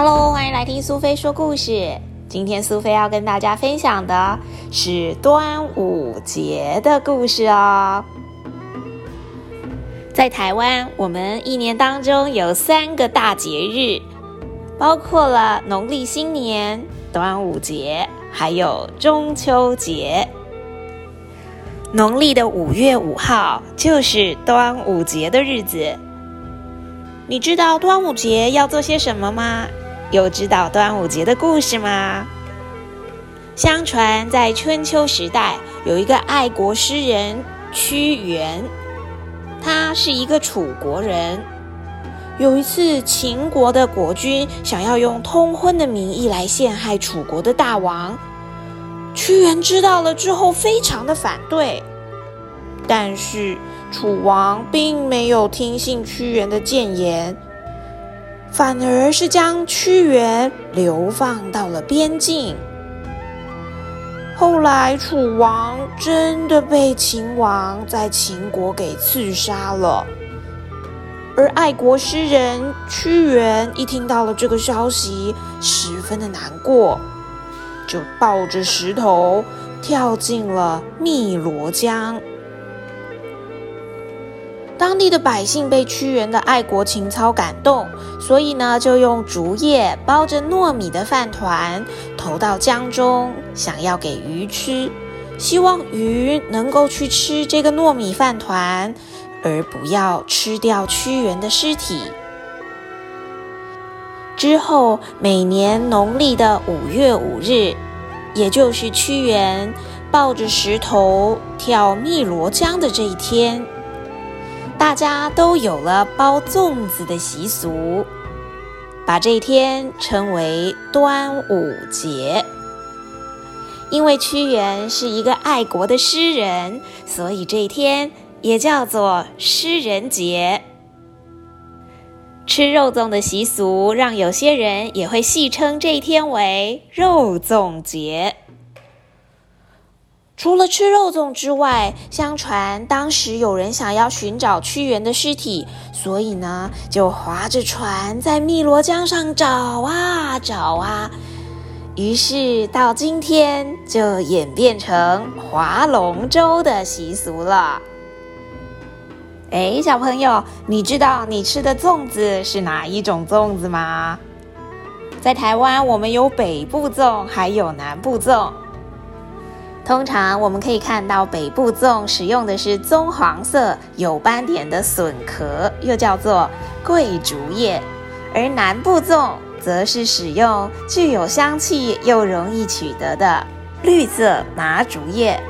Hello，欢迎来听苏菲说故事。今天苏菲要跟大家分享的是端午节的故事哦。在台湾，我们一年当中有三个大节日，包括了农历新年、端午节，还有中秋节。农历的五月五号就是端午节的日子。你知道端午节要做些什么吗？有知道端午节的故事吗？相传在春秋时代，有一个爱国诗人屈原，他是一个楚国人。有一次，秦国的国君想要用通婚的名义来陷害楚国的大王，屈原知道了之后，非常的反对。但是楚王并没有听信屈原的谏言。反而是将屈原流放到了边境。后来，楚王真的被秦王在秦国给刺杀了。而爱国诗人屈原一听到了这个消息，十分的难过，就抱着石头跳进了汨罗江。当地的百姓被屈原的爱国情操感动，所以呢，就用竹叶包着糯米的饭团投到江中，想要给鱼吃，希望鱼能够去吃这个糯米饭团，而不要吃掉屈原的尸体。之后，每年农历的五月五日，也就是屈原抱着石头跳汨罗江的这一天。大家都有了包粽子的习俗，把这一天称为端午节。因为屈原是一个爱国的诗人，所以这一天也叫做诗人节。吃肉粽的习俗，让有些人也会戏称这一天为肉粽节。除了吃肉粽之外，相传当时有人想要寻找屈原的尸体，所以呢，就划着船在汨罗江上找啊找啊。于是到今天就演变成划龙舟的习俗了。哎，小朋友，你知道你吃的粽子是哪一种粽子吗？在台湾，我们有北部粽，还有南部粽。通常我们可以看到北部粽使用的是棕黄色有斑点的笋壳，又叫做桂竹叶；而南部粽则是使用具有香气又容易取得的绿色麻竹叶。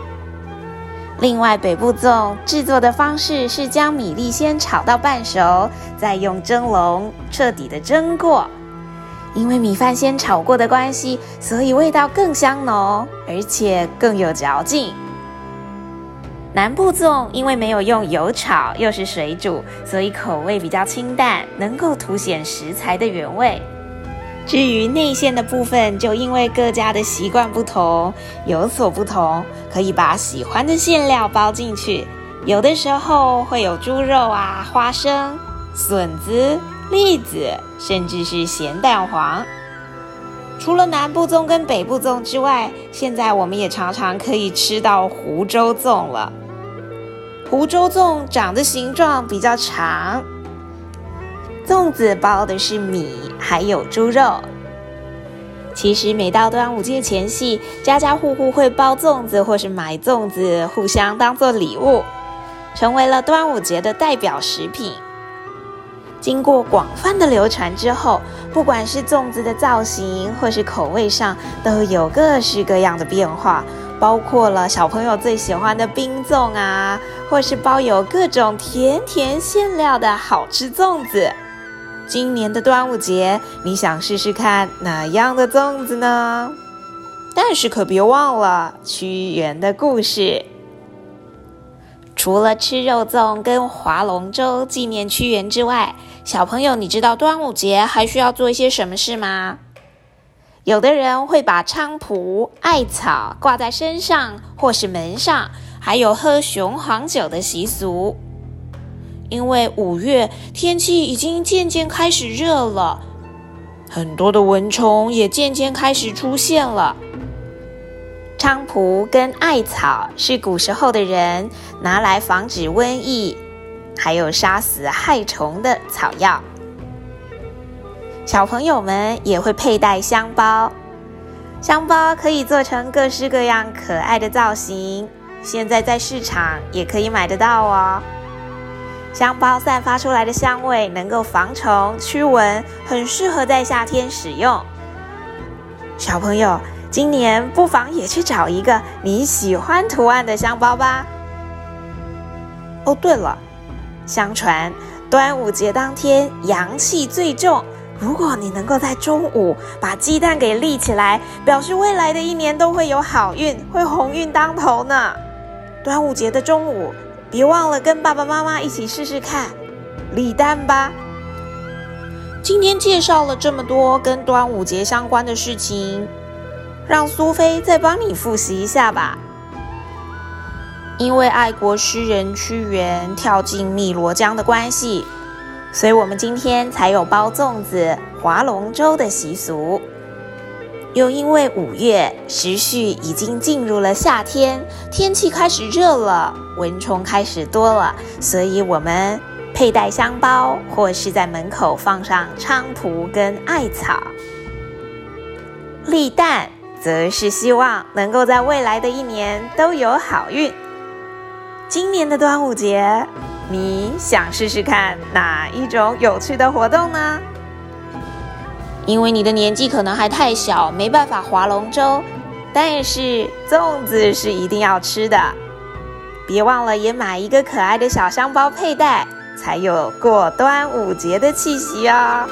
另外，北部粽制作的方式是将米粒先炒到半熟，再用蒸笼彻底的蒸过。因为米饭先炒过的关系，所以味道更香浓，而且更有嚼劲。南部粽因为没有用油炒，又是水煮，所以口味比较清淡，能够凸显食材的原味。至于内馅的部分，就因为各家的习惯不同，有所不同，可以把喜欢的馅料包进去。有的时候会有猪肉啊、花生、笋子。栗子，甚至是咸蛋黄。除了南部粽跟北部粽之外，现在我们也常常可以吃到湖州粽了。湖州粽长的形状比较长，粽子包的是米，还有猪肉。其实每到端午节前夕，家家户户会包粽子或是买粽子，互相当做礼物，成为了端午节的代表食品。经过广泛的流传之后，不管是粽子的造型或是口味上，都有各式各样的变化，包括了小朋友最喜欢的冰粽啊，或是包有各种甜甜馅料的好吃粽子。今年的端午节，你想试试看哪样的粽子呢？但是可别忘了屈原的故事。除了吃肉粽跟划龙舟纪念屈原之外，小朋友，你知道端午节还需要做一些什么事吗？有的人会把菖蒲、艾草挂在身上或是门上，还有喝雄黄酒的习俗。因为五月天气已经渐渐开始热了，很多的蚊虫也渐渐开始出现了。菖蒲跟艾草是古时候的人拿来防止瘟疫，还有杀死害虫的草药。小朋友们也会佩戴香包，香包可以做成各式各样可爱的造型，现在在市场也可以买得到哦。香包散发出来的香味能够防虫驱蚊，很适合在夏天使用。小朋友。今年不妨也去找一个你喜欢图案的香包吧。哦，对了，相传端午节当天阳气最重，如果你能够在中午把鸡蛋给立起来，表示未来的一年都会有好运，会鸿运当头呢。端午节的中午，别忘了跟爸爸妈妈一起试试看立蛋吧。今天介绍了这么多跟端午节相关的事情。让苏菲再帮你复习一下吧。因为爱国诗人屈原跳进汨罗江的关系，所以我们今天才有包粽子、划龙舟的习俗。又因为五月时序已经进入了夏天，天气开始热了，蚊虫开始多了，所以我们佩戴香包，或是在门口放上菖蒲跟艾草，立蛋。则是希望能够在未来的一年都有好运。今年的端午节，你想试试看哪一种有趣的活动呢？因为你的年纪可能还太小，没办法划龙舟，但是粽子是一定要吃的。别忘了也买一个可爱的小香包佩戴，才有过端午节的气息哦。